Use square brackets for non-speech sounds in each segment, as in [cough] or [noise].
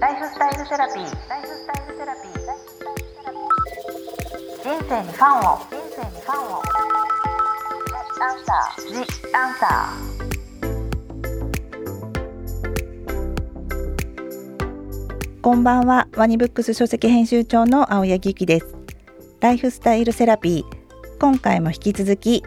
ライフスタイルセラピー。ライフスタイルセラピー。人生にファンを。人生にファンを。アンサー。ジアンサー。こんばんは、ワニブックス書籍編集長の青柳ゆきです。ライフスタイルセラピー。今回も引き続き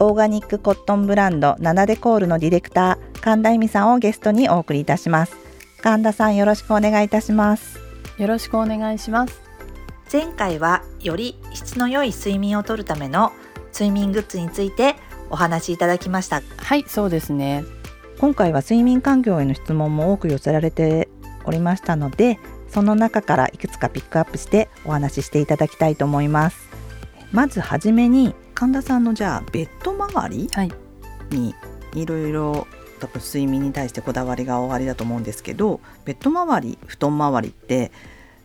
オーガニックコットンブランドナナデコールのディレクター神田恵美さんをゲストにお送りいたします神田さんよろしくお願いいたします。よろしくお願いします。前回はより質の良い睡眠をとるための睡眠グッズについてお話しいただきました。はいそうですね。今回は睡眠環境への質問も多く寄せられておりましたのでその中からいくつかピックアップしてお話ししていただきたいと思います。まずはじめに神田さんのじゃあベッド周りにいろいろ多分睡眠に対してこだわりがおありだと思うんですけどベッド周り布団周りって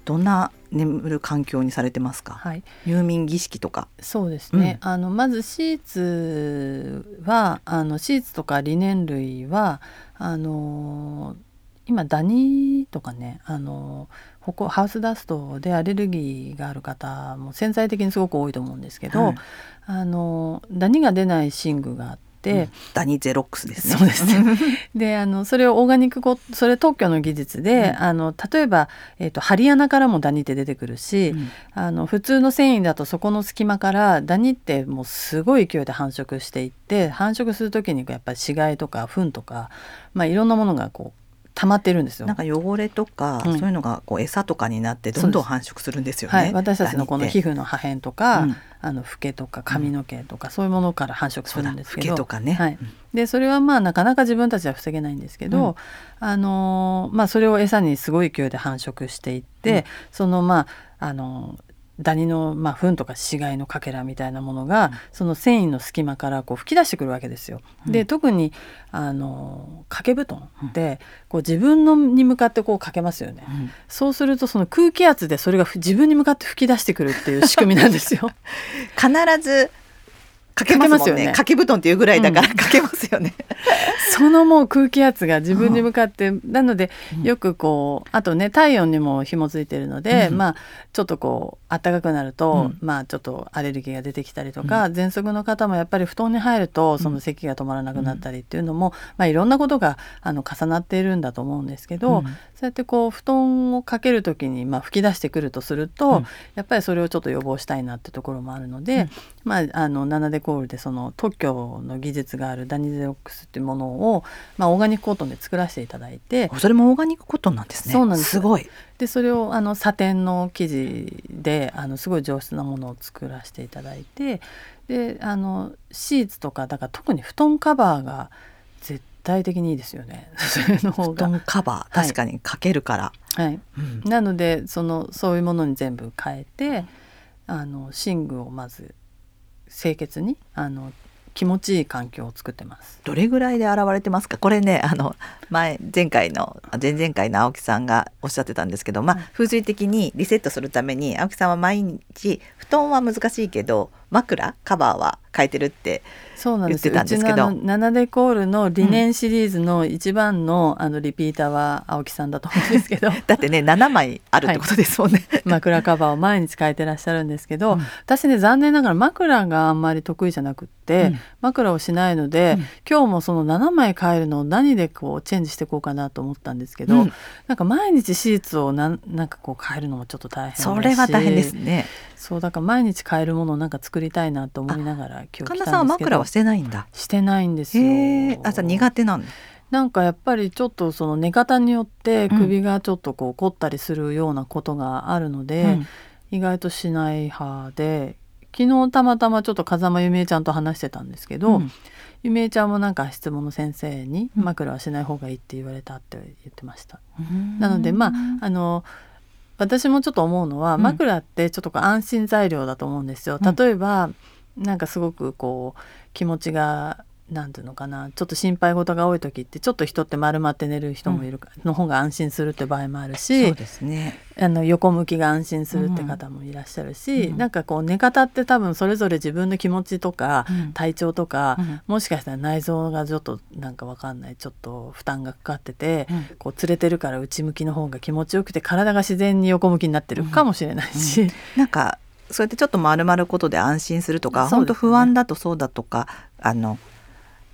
どんな眠る環境にされてますか、はい、入眠儀式とか。そうですね、うん、あのまずシーツはあのシーツとかリネン類はあの今ダニとかねあのハウスダストでアレルギーがある方も潜在的にすごく多いと思うんですけど、はい、あのダニが出ない寝具があって、うん、ダニゼロックスですね。そうですね。[laughs] であのそれをオーガニックコそれ特許の技術で、うん、あの例えば、えーと、針穴からもダニって出てくるし、うん、あの普通の繊維だとそこの隙間からダニってもうすごい勢いで繁殖していって繁殖する時にやっぱり死骸とか糞とか、まあ、いろんなものがこう溜まってるんですよ。なんか汚れとか、うん、そういうのがこう餌とかになってどんどん繁殖するんですよね。はい、私たちのこの皮膚の破片とか、うん、あのフケとか髪の毛とか、そういうものから繁殖するんですけど。とかね。はい。でそれはまあなかなか自分たちは防げないんですけど、あのまあそれを餌にすごい勢いで繁殖していって、そのまああのダニの、まあ、糞とか死骸のかけらみたいなものが、うん、その繊維の隙間からこう吹き出してくるわけですよ。うん、で特にあの掛け布団で、こう自分のに向かってこうかけますよね、うん、そうするとその空気圧でそれが自分に向かって吹き出してくるっていう仕組みなんですよ。[laughs] 必ずかけますよね。掛け布団っていうぐらいだからかけますよね、[laughs] そのもう空気圧が自分に向かって、なのでよくこうあとね体温にも紐づいてるので、まあちょっとこう暖かくなると、まあちょっとアレルギーが出てきたりとか、喘息の方もやっぱり布団に入るとその咳が止まらなくなったりっていうのも、まあいろんなことがあの重なっているんだと思うんですけど、そうやってこう布団をかける時にまあ吹き出してくるとすると、やっぱりそれをちょっと予防したいなってところもあるので、まああの7でコールでその特許の技術があるダニゼオックスっていうものを、まあ、オーガニックコットンで作らせていただいてそれもオーガニックコットンなんですね。そうなんです。すごい。でそれをあのサテンの生地であのすごい上質なものを作らせていただいてであのシーツとかだから特に布団カバーが絶対的にいいですよね。[laughs] 布団カバー？確かにかけるから。はい。うん、なのでそのそういうものに全部変えて、あの寝具をまず清潔にあの気持ちいい環境を作ってます。どれぐらいで現れてますか？これねあの前前回の前々回の青木さんがおっしゃってたんですけどまあ、風水的にリセットするために青木さんは毎日布団は難しいけど枕カバーは変えてるってそうなんです。ようちのナナデコールのリネンシリーズの一番の,、あのリピーターは青木さんだと思うんですけど。[laughs] だってね7枚あるってことですもんね、はい、枕カバーを毎日変えてらっしゃるんですけど、うん、私ね残念ながら枕があんまり得意じゃなくって、うん、枕をしないので、うん、今日もその7枚変えるのを何でこうチェンジしていこうかなと思ったんですけど、うん、なんか毎日シーツをなんなんかこう変えるのもちょっと大変それは大変ですね。そうだから毎日変えるものをなんか作りたいなと思いながら今日神田さんは枕はしてないんだ。してないんですよ。あじゃ苦手なの？なんかやっぱりちょっとその寝方によって首がちょっとこう凝ったりするようなことがあるので、うん、意外としない派で昨日たまたまちょっと風間由美恵ちゃんと話してたんですけど、うん、由美恵ちゃんもなんか質問の先生に枕はしない方がいいって言われたって言ってました。うん、なのでまああの私もちょっと思うのは枕ってちょっと安心材料だと思うんですよ。例えば、なんかすごくこう気持ちがなんていうのかなちょっと心配事が多い時ってちょっと人って丸まって寝る人もいるか、の方が安心するって場合もあるしそうですね。あの横向きが安心するって方もいらっしゃるし、うん。なんかこう寝方って多分それぞれ自分の気持ちとか、うん。体調とか、うん。もしかしたら内臓がちょっとなんかわかんないちょっと負担がかかってて、うん。こう連れてるから内向きの方が気持ちよくて体が自然に横向きになってるかもしれないし、なんかそうやってちょっと丸まることで安心するとか、ね。本当不安だとそうだとかあの、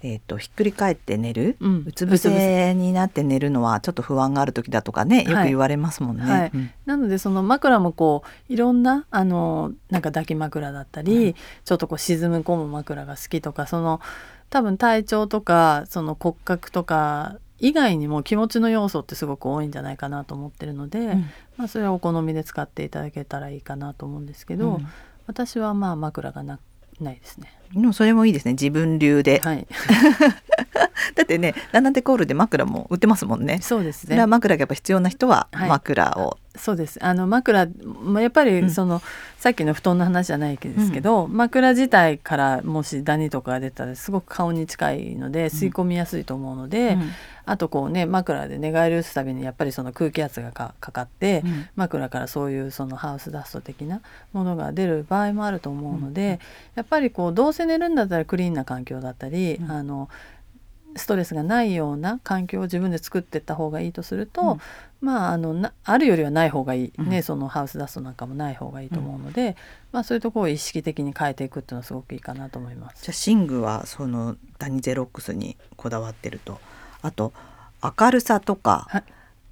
えー、とひっくり返って寝る、うん。うつ伏せになって寝るのはちょっと不安がある時だとかねよく言われますもんね。はい。うん。なのでその枕もこういろんなあのなんか抱き枕だったり、ちょっとこう沈む込む枕が好きとかその多分体調とかその骨格とか以外にも気持ちの要素ってすごく多いんじゃないかなと思ってるので、うん。まあ、それはお好みで使っていただけたらいいかなと思うんですけど、うん。私はまあ枕がなないですね。でもそれもいいですね。自分流で、はい、[laughs] だってねランナテコールで枕も売ってますもんね。そうですね。枕がやっぱ必要な人ははい。枕を、そうです。あの枕まあやっぱうん。りその、さっきの布団の話じゃないですけど、枕自体からもしダニとかが出たらすごく顔に近いので吸い込みやすいと思うので、うんあとこうね枕で寝返り打つたびにやっぱりその空気圧がかかかって、うん。枕からそういうそのハウスダスト的なものが出る場合もあると思うので、やっぱりこうどうせ寝るんだったらクリーンな環境だったり、うん。あのストレスがないような環境を自分で作っていった方がいいとすると、うん。まああのなあるよりはない方がいい、うん。ねそのハウスダストなんかもない方がいいと思うので、まあそういうところを意識的に変えていくっていうのはすごくいいかなと思います。じゃあ寝具はそのダニゼロックスにこだわってるとあと明るさとか、はい。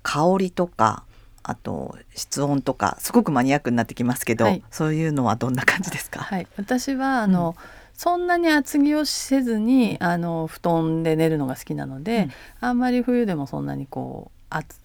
香りとかあと室温とかすごくマニアックになってきますけど、はい。そういうのはどんな感じですか、はい、私はあの、そんなに厚着をせずにあの布団で寝るのが好きなので、うん。あんまり冬でもそんなにこう厚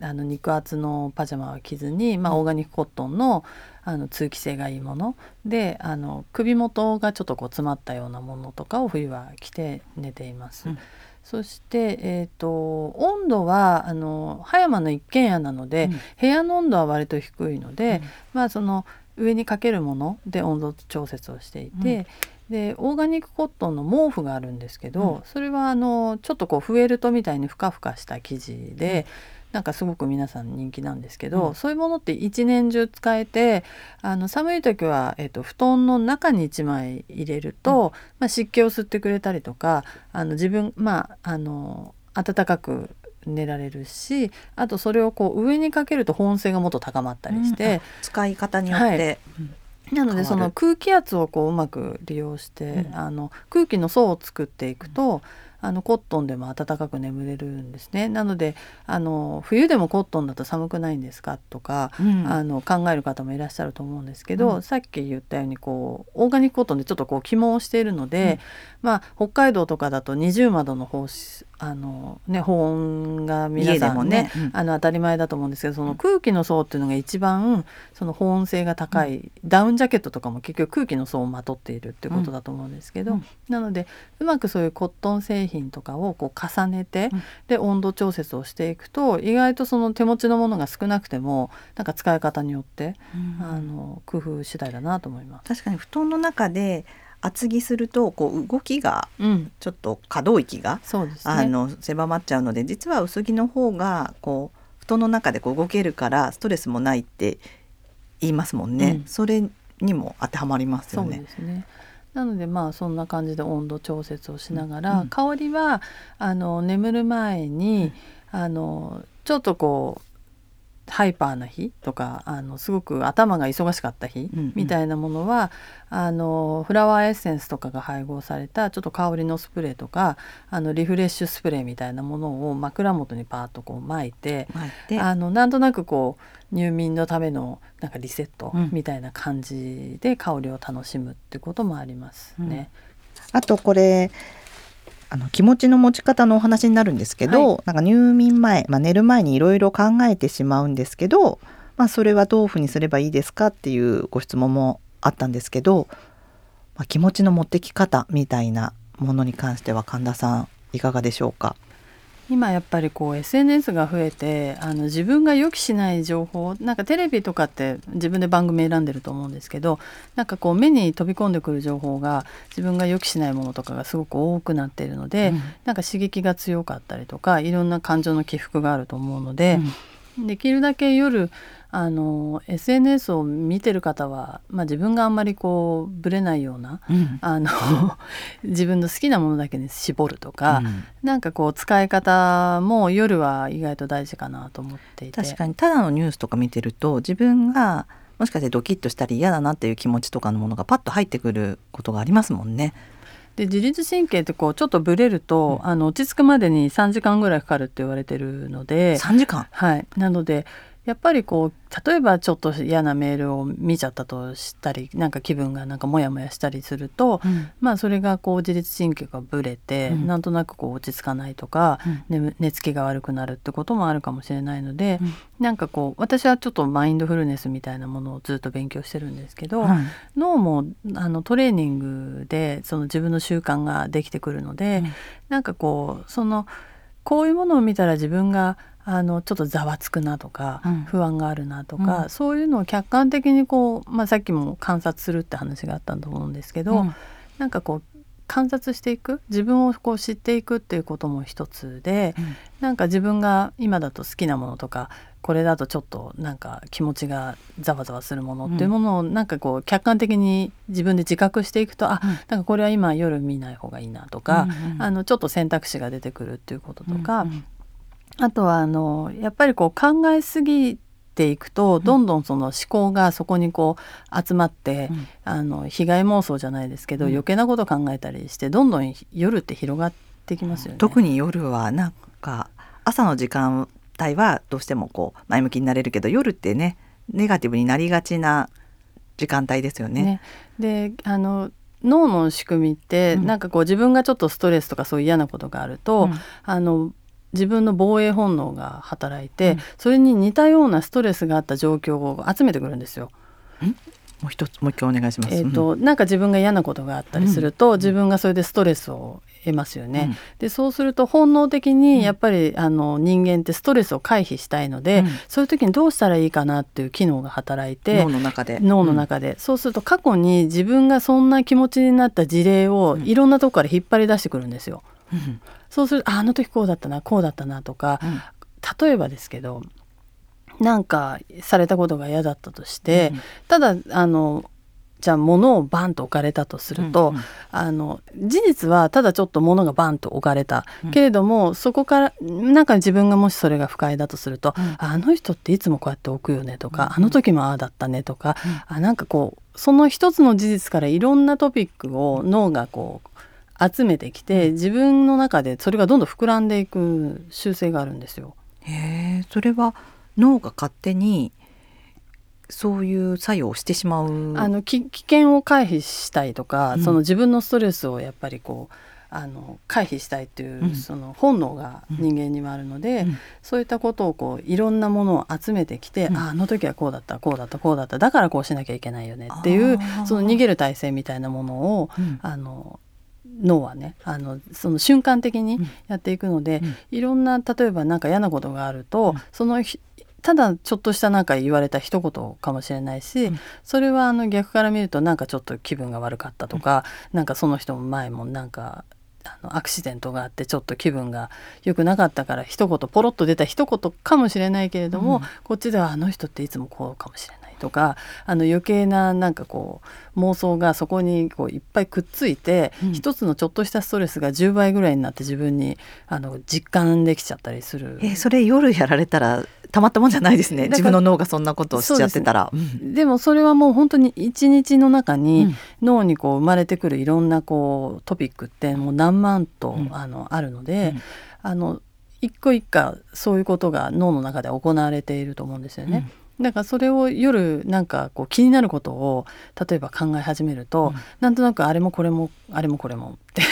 あの肉厚のパジャマは着ずに、まあ、オーガニックコットンのあの通気性がいいもの。であの首元がちょっとこう詰まったようなものとかを冬は着て寝ています。うんそして、えー、と温度はあの葉山の一軒家なので、うん。部屋の温度は割と低いので、うん。まあその上にかけるもので温度調節をしていて、でオーガニックコットンの毛布があるんですけど、うん。それはあのちょっとこうフェルトみたいにふかふかした生地で、なんかすごく皆さん人気なんですけど、うん。そういうものって一年中使えてあの寒い時は、えっと布団の中に1枚入れると、まあ、湿気を吸ってくれたりとかあの自分まああの暖かく寝られるしあとそれをこう上にかけると保温性がもっと高まったりして、うん。使い方によって、うん。なのでその空気圧をこううまく利用して、うん。あの空気の層を作っていくと、あのコットンでも暖かく眠れるんですね。なのであの冬でもコットンだと寒くないんですかとか、うん。あの考える方もいらっしゃると思うんですけど、うん。さっき言ったようにこうオーガニックコットンでちょっとこう起毛しているので、まあ北海道とかだと二重窓の方あのね保温が皆さんねもね、うん。あの当たり前だと思うんですけどその空気の層っていうのが一番その保温性が高い、ダウンジャケットとかも結局空気の層をまとっているっていうことだと思うんですけど、うん。なのでうまくそういうコットン製品とかをこう重ねて、うんで温度調節をしていくと意外とその手持ちのものが少なくてもなんか使い方によって、うんあの工夫次第だなと思います。確かに布団の中で厚着するとこう動きがうん、ちょっと可動域が、そうですね。あの狭まっちゃうので実は薄着の方がこう布団の中でこう動けるからストレスもないって言いますもんね、うんそれにも当てはまりますよね。ね。なのでまあそんな感じで温度調節をしながら、うんうん。香りはあの眠る前に、あのちょっとこうハイパーな日とかあのすごく頭が忙しかった日うんうん。みたいなものは、あのフラワーエッセンスとかが配合されたちょっと香りのスプレーとかあのリフレッシュスプレーみたいなものを枕元にパーッとこう巻いてあのなんとなくこう入眠のためのなんかリセットうん。みたいな感じで香りを楽しむってこともありますね。あとこれあの気持ちの持ち方のお話になるんですけど、なんか入眠前、まあ、寝る前にいろいろ考えてしまうんですけど、まあ、それはどういうふうにすればいいですかっていうご質問もあったんですけど、まあ、気持ちの持ってき方みたいなものに関しては神田さんいかがでしょうか、今やっぱりこう SNS が増えてあの自分が予期しない情報なんかテレビとかって自分で番組選んでると思うんですけどなんかこう目に飛び込んでくる情報が自分が予期しないものとかがすごく多くなっているので、うん、なんか刺激が強かったりとかいろんな感情の起伏があると思うので、うん、できるだけ夜あの SNS を見てる方は、まあ、自分があんまりこうぶれないような、うん、あの [laughs] 自分の好きなものだけに絞るとか、うん、なんかこう使い方も夜は意外と大事かなと思っていて。確かにただのニュースとか見てると自分がもしかしてドキッとしたり嫌だなっていう気持ちとかのものがパッと入ってくることがありますもんね。で自律神経ってこうちょっとブレると、うん、あの落ち着くまでに3時間ぐらいかかるって言われてるので。3時間？はい。なのでやっぱりこう例えばちょっと嫌なメールを見ちゃったとしたりなんか気分がなんかモヤモヤしたりすると、うん、まあそれがこう自律神経がぶれて、うん、なんとなくこう落ち着かないとか、うん、寝つきが悪くなるってこともあるかもしれないので、うん、なんかこう私はちょっとマインドフルネスみたいなものをずっと勉強してるんですけど、脳もあのトレーニングでその自分の習慣ができてくるので、うん、なんかこうそのこうい。うものを見たら自分があのちょっとざわつくなとか、うん、不安があるなとか、うん、そういうのを客観的にこう、まあ、さっきも観察するって話があったと思うんですけど、うん、なんかこう観察していく自分をこう知っていくっていうことも一つで、うん、なんか自分が今だと好きなものとかこれだとちょっとなんか気持ちがざわざわするものっていうものをなんかこう客観的に自分で自覚していくと、うん、あなんかこれは今夜見ない方がいいなとか、うんうん、あのちょっと選択肢が出てくるっていうこととか、うんうんあとはあのやっぱりこう考えすぎていくとどんどんその思考がそこにこう集まって、うん、あの被害妄想じゃないですけど、うん、余計なこと考えたりしてどんどん夜って広がってきますよね。特に夜はなんか朝の時間帯はどうしてもこう前向きになれるけど夜ってねネガティブになりがちな時間帯ですよね。ね。であの脳の仕組みって、うん、なんかこう自分がちょっとストレスとかそういう嫌なことがあると、うん、あの自分の防衛本能が働いて、うん、それに似たようなストレスがあった状況を集めてくるんですよ。もう一つもう一回お願いします。えっ、ー、と、うん、なんか自分が嫌なことがあったりすると、うん、自分がそれでストレスを得ますよね。うん、でそうすると本能的にやっぱり、あの人間ってストレスを回避したいので、そういう時にどうしたらいいかなっていう機能が働いて脳の中で。脳の中で、そうすると過去に自分がそんな気持ちになった事例をいろんなとこから引っ張り出してくるんですよ。そうするとあの時こうだったなこうだったなとか、うん、例えばですけどなんかされたことが嫌だったとして、うん、ただあのじゃあ物をバンと置かれたとすると、うんうん、あの事実はただちょっと物がバンと置かれた、うん、けれどもそこからなんか自分がもしそれが不快だとすると、うん、あの人っていつもこうやって置くよねとか、うん、あの時もああだったねとか、うん、あなんかこうその一つの事実からいろんなトピックを脳がこう集めてきて自分の中でそれがどんどん膨らんでいく習性があるんですよ。へえそれは脳が勝手にそういう作用をしてしまう。あの危険を回避したいとか、うん、その自分のストレスをやっぱりこうあの回避したいっていう、うん、その本能が人間にはあるので、うん、そういったことをこういろんなものを集めてきて、うん、ああの時はこうだったこうだったこうだっただからこうしなきゃいけないよねっていうその逃げる体制みたいなものを、あの脳はねあのその瞬間的にやっていくので、うん、いろんな例えば何か嫌なことがあると、うん、そのただちょっとしたなんか言われた一言かもしれないし、うん、それはあの逆から見るとなんかちょっと気分が悪かったとか、うん、なんかその人も前もなんかあのアクシデントがあってちょっと気分が良くなかったから一言ポロッと出た一言かもしれないけれども、うん、こっちではあの人っていつもこうかもしれない。とかあの余計ななんかこう妄想がそこにこういっぱいくっついて、うん、一つのちょっとしたストレスが10倍ぐらいになって自分にあの実感できちゃったりする。えー、それ夜やられたらたまったもんじゃないですね。自分の脳がそんなことをしちゃってたら。でね。うん、でもそれはもう本当に一日の中に脳にこう生まれてくるいろんなこうトピックってもう何万と、うん、あのあるので、あの一個一個そういうことが脳の中で行われていると思うんですよね。だからそれを夜なんかこう気になることを例えば考え始めると、うん、なんとなくあれもこれもあれもこれもって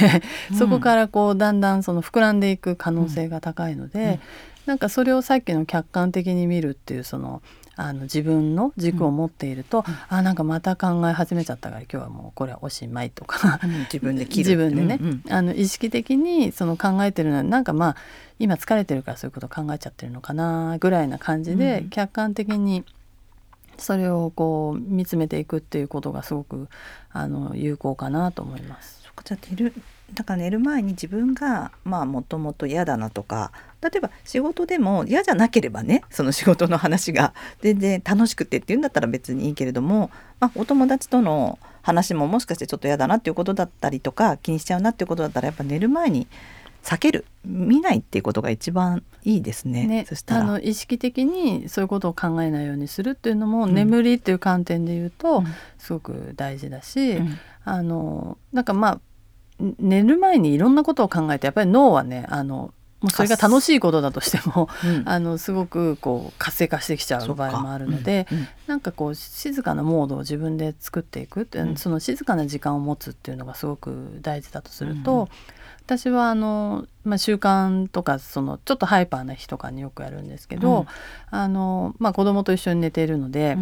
そこからこうだんだんその膨らんでいく可能性が高いので、なんかそれをさっきの客観的に見るっていうそのあの自分の軸を持っていると、うん、あなんかまた考え始めちゃったから今日はもうこれはおしまいとか、[laughs] 自分で切る自分でね、うんうん、あの意識的にその考えてるのはなんかまあ今疲れてるからそういうこと考えちゃってるのかなぐらいな感じで、客観的にそれをこう見つめていくっていうことがすごくあの有効かなと思います。そじゃ寝るだから寝る前に自分がまあもともと嫌だなとか例えば仕事でも嫌じゃなければねその仕事の話が全然楽しくてっていうんだったら別にいいけれども、まあ、お友達との話ももしかしてちょっと嫌だなっていうことだったりとか気にしちゃうなっていうことだったらやっぱ寝る前に避ける見ないっていうことが一番いいですね。ねそしたら。あの意識的にそういうことを考えないようにするっていうのも、うん、眠りっていう観点で言うと、すごく大事だし、うん、あのなんかまあ寝る前にいろんなことを考えてやっぱり脳はねあのもうそれが楽しいことだとしても、うん、[laughs] あのすごくこう活性化してきちゃう場合もあるので、うん。うん、なんかこう静かなモードを自分で作っていくって、うん、その静かな時間を持つっていうのがすごく大事だとすると、うん、私はあの、まあ、習慣とかそのちょっとハイパーな日とかによくやるんですけど、あのまあ、子供と一緒に寝ているので。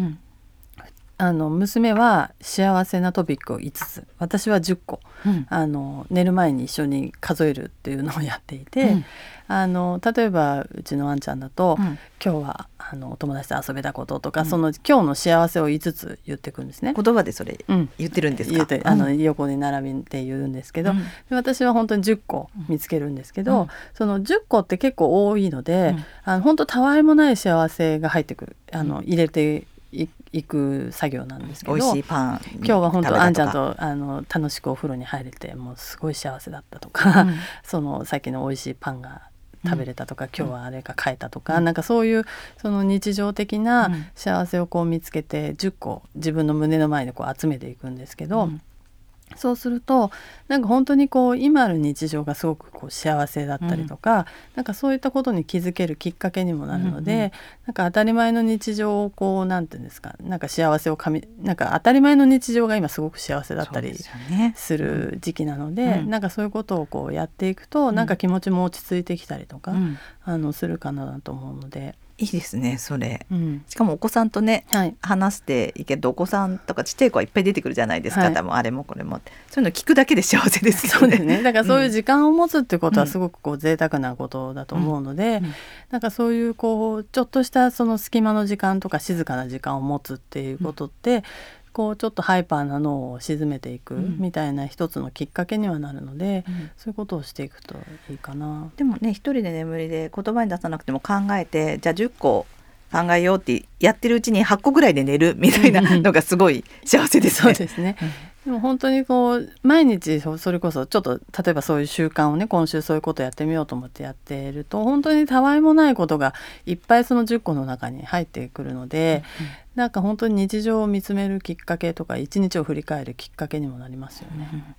あの娘は幸せなトピックを5つ。私は10個、うん、あの寝る前に一緒に数えるっていうのをやっていて、うん、あの例えばうちのワンちゃんだと、うん、今日はあのお友達と遊べたこととか、その今日の幸せを5つ言ってくるんですね。言葉でそれ言ってるんですか、あの横に並びて言うんですけど、私は本当に10個見つけるんですけど、その10個って結構多いので、あの本当たわいもない幸せが入ってくる。あの入れて行く作業なんですけど美味しいパン今日は本当あんちゃんとあの楽しくお風呂に入れてもうすごい幸せだったとか、うん、[laughs] そのさっきの美味しいパンが食べれたとか、うん、今日はあれが買えたとか、うん、なんかそういうその日常的な幸せをこう見つけて10個自分の胸の前でこう集めていくんですけど、うん、そうするとなんか本当にこう今ある日常がすごくこう幸せだったりとか、うん、なんかそういったことに気づけるきっかけにもなるので、うんうん、なんか当たり前の日常をこうなんていうんですかなんか幸せをかみなんか当たり前の日常が今すごく幸せだったりする時期なので、ねうん、なんかそういうことをこうやっていくと、うん、なんか気持ちも落ち着いてきたりとか、あのするかなと思うので。いいですねそれ、うん、しかもお子さんとね、はい、話していけどお子さんとかちっちゃい子はいっぱい出てくるじゃないですか、はい、多分あれもこれも。そういうの聞くだけで幸せですよね。そうですね。だからそういう時間を持つってことはすごくこう贅沢なことだと思うので、うんうん、なんかそういうこうちょっとしたその隙間の時間とか静かな時間を持つっていうことって、こうちょっとハイパーな脳を沈めていくみたいな一つのきっかけにはなるので、うん、そういうことをしていくといいかな。でもね一人で眠りで言葉に出さなくても考えてじゃあ10個考えようってやってるうちに8個ぐらいで寝るみたいなのがすごい幸せですね。そうですね、でも本当にこう毎日それこそちょっと例えばそういう習慣をね今週そういうことやってみようと思ってやっていると本当にたわいもないことがいっぱいその10個の中に入ってくるので、うん、なんか本当に日常を見つめるきっかけとか一日を振り返るきっかけにもなりますよね。うん、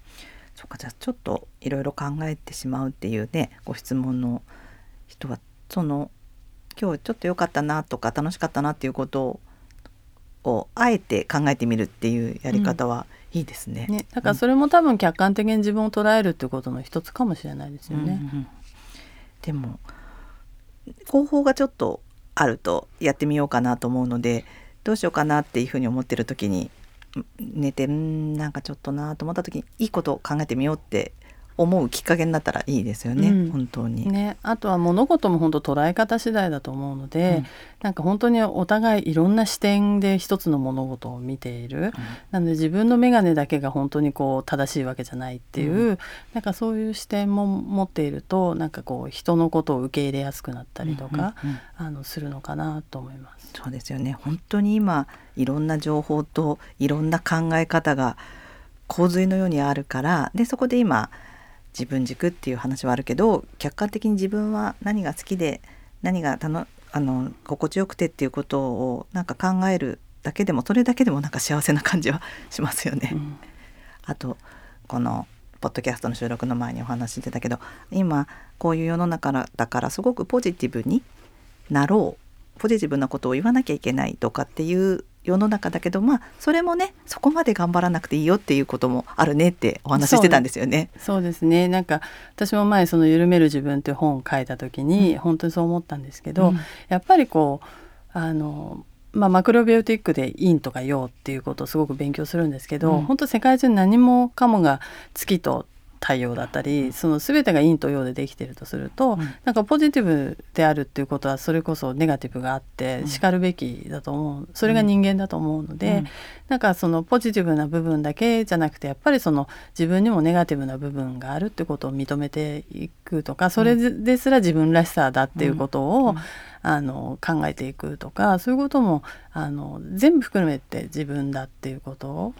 そうかじゃあちょっといろいろ考えてしまうっていうねご質問の人はその今日ちょっと良かったなとか楽しかったなっていうことをあえて考えてみるっていうやり方は、うん。いいですね。ねだからそれも多分客観的に自分を捉えるっていうことの一つかもしれないですよね。うんうん、でも方法がちょっとあるとやってみようかなと思うのでどうしようかなっていうふうに思ってる時に寝てんなんかちょっとなと思った時にいいことを考えてみようって思うきっかけになったらいいですよね、うん、本当に。ね、あとは物事も本当捉え方次第だと思うので、うん、なんか本当にお互いいろんな視点で一つの物事を見ている、うん、なので自分の眼鏡だけが本当にこう正しいわけじゃないっていう、うん、なんかそういう視点も持っているとなんかこう人のことを受け入れやすくなったりとか、うんうんうん、あのするのかなと思います。そうですよね。本当に今いろんな情報といろんな考え方が洪水のようにあるからでそこで今自分軸っていう話はあるけど客観的に自分は何が好きで何がたのあの心地よくてっていうことをなんか考えるだけでもそれだけでもなんか幸せな感じはしますよね。うん、あとこのポッドキャストの収録の前にお話ししてたけど今こういう世の中だからすごくポジティブになろうポジティブなことを言わなきゃいけないとかっていう世の中だけどまあそれもねそこまで頑張らなくていいよっていうこともあるねってお話ししてたんですよね。そうです。ね。なんか私も前その「緩める自分」っていう本を書いた時に、本当にそう思ったんですけど、やっぱりこうあのまあ、マクロビオティックで陰とか陽っていうことをすごく勉強するんですけど、うん、本当世界中何もかもが月と太陽だったりその全てが陰と陽でできてるとすると、うん、なんかポジティブであるっていうことはそれこそネガティブがあってしかるべきだと思う。それが人間だと思うので、うん、なんかそのポジティブな部分だけじゃなくてやっぱりその自分にもネガティブな部分があるってことを認めていくとかそれですら自分らしさだっていうことを、うん。あの考えていくとかそういうこともあの全部含めて自分だっていうことを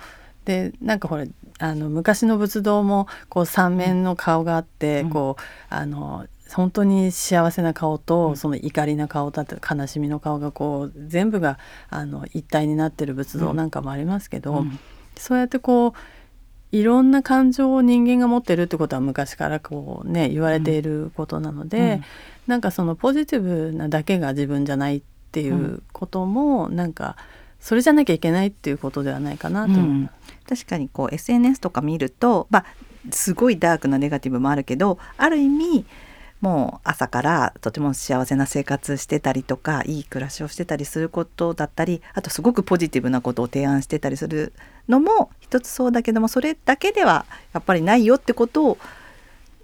でなんかほらあの昔の仏像もこう三面の顔があって、うん、こうあの本当に幸せな顔と、その怒りな顔だって悲しみの顔がこう全部があの一体になってる仏像なんかもありますけど、うん、そうやってこういろんな感情を人間が持ってるってことは昔からこうね言われていることなので、なんかそのポジティブなだけが自分じゃないっていうことも、うん、なんかそれじゃなきゃいけないっていうことではないかなと思います。うん、確かにこう SNS とか見ると、まあ、すごいダークなネガティブもあるけどある意味もう朝からとても幸せな生活してたりとかいい暮らしをしてたりすることだったりあとすごくポジティブなことを提案してたりするのも一つそうだけどもそれだけではやっぱりないよってことを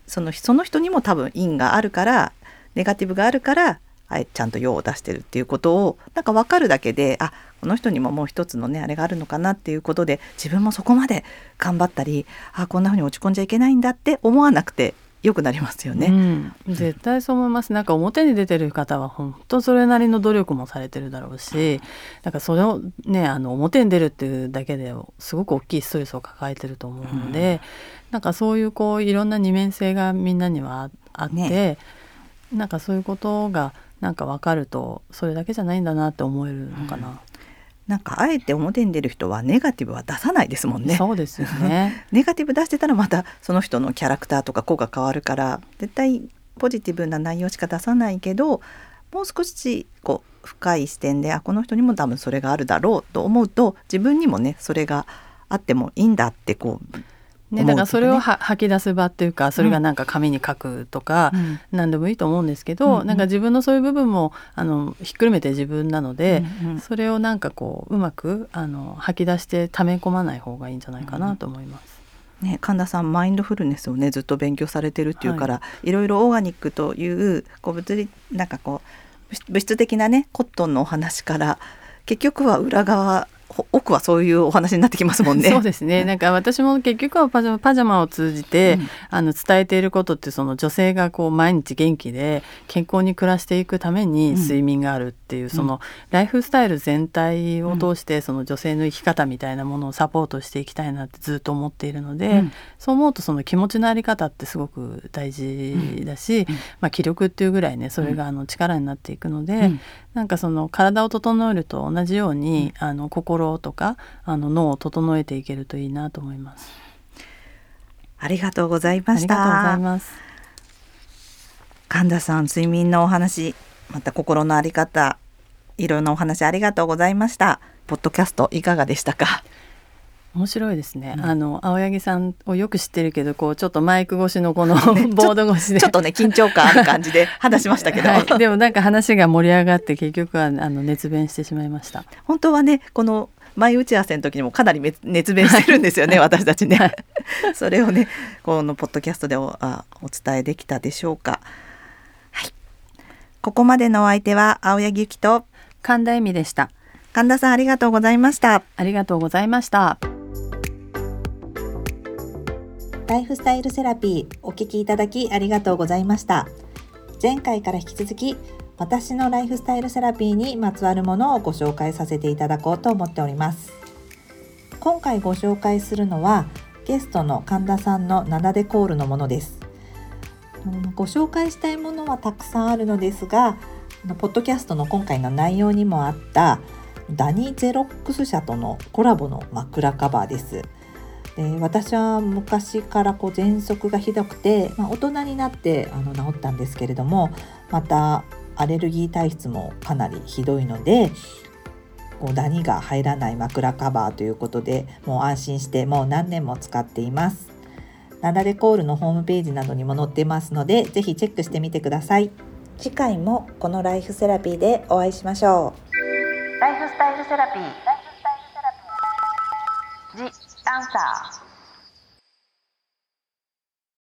そのその人にも多分因があるからネガティブがあるからちゃんと用を出してるっていうことをなんか分かるだけであこの人にももう一つのねあれがあるのかなっていうことで自分もそこまで頑張ったりあこんな風に落ち込んじゃいけないんだって思わなくて良くなりますよね、うん、絶対そう思います。なんか表に出てる方は本当それなりの努力もされてるだろうしなんかそれをねあの表に出るっていうだけですごく大きいストレスを抱えてると思うので、うん、なんかそういうこういろんな二面性がみんなにはあって、ね、なんかそういうことがなんか分かるとそれだけじゃないんだなって思えるのかな。うんなんかあえて表に出る人はネガティブは出さないですもんね。そうですよね。[laughs] ネガティブ出してたらまたその人のキャラクターとか子が変わるから絶対ポジティブな内容しか出さないけどもう少しこう深い視点であこの人にも多分それがあるだろうと思うと自分にもねそれがあってもいいんだってこうね、だからそれを吐き出す場っていうかそれがなんか紙に書くとか、何でもいいと思うんですけど、うん、なんか自分のそういう部分もあのひっくるめて自分なので、うんうん、それをなんかこううまくあの吐き出して溜め込まない方がいいんじゃないかなと思います。ね、神田さんマインドフルネスをねずっと勉強されてるっていうから、はい、いろいろオーガニックというこう物理なんかこう物質的なねコットンのお話から結局は裏側奥はそういうお話になってきますもんね。そうですね。なんか私も結局はパジャマパジャマを通じて、うん、あの伝えていることってその女性がこう毎日元気で健康に暮らしていくために睡眠があるっていう、うん、そのライフスタイル全体を通してその女性の生き方みたいなものをサポートしていきたいなってずっと思っているので、うん、そう思うとその気持ちのあり方ってすごく大事だし、まあ気力っていうぐらいねそれがあの力になっていくので、なんかその体を整えると同じように、あの心心とかあの脳を整えていけるといいなと思います。ありがとうございました。ありがとうございます。神田さん、睡眠のお話、また心のあり方、いろんなお話ありがとうございました。ポッドキャストいかがでしたか？面白いですね、うん、あの青柳さんをよく知ってるけどこうちょっとマイク越しのこの [laughs] ボード越しで。ちょっとね緊張感ある感じで [laughs] 話しましたけど、はい、でもなんか話が盛り上がって結局はあの熱弁してしまいました。本当はねこの前打ち合わせの時にもかなり熱弁してるんですよね、はい、私たちね、はい、[laughs] それをねこのポッドキャストでおあお伝えできたでしょうか。はい。ここまでのお相手は青柳ゆきと神田恵美でした。神田さんありがとうございました。ありがとうございましたライフスタイルセラピーお聞きいただきありがとうございました。前回から引き続き私のライフスタイルセラピーにまつわるものをご紹介させていただこうと思っております。今回ご紹介するのはゲストの神田さんのナナデコールのものです。ご紹介したいものはたくさんあるのですが、ポッドキャストの今回の内容にもあったダニゼロックス社とのコラボの枕カバーです。で私は昔からこう喘息がひどくて、まあ、大人になってあの治ったんですけれどもまたアレルギー体質もかなりひどいのでこうダニが入らない枕カバーということでもう安心してもう何年も使っていますナダレコールのホームページなどにも載っていますのでぜひチェックしてみてください次回もこのライフセラピーでお会いしましょライフスタイルセラピー。ライフスタイルセラピー。ジ・アンサー。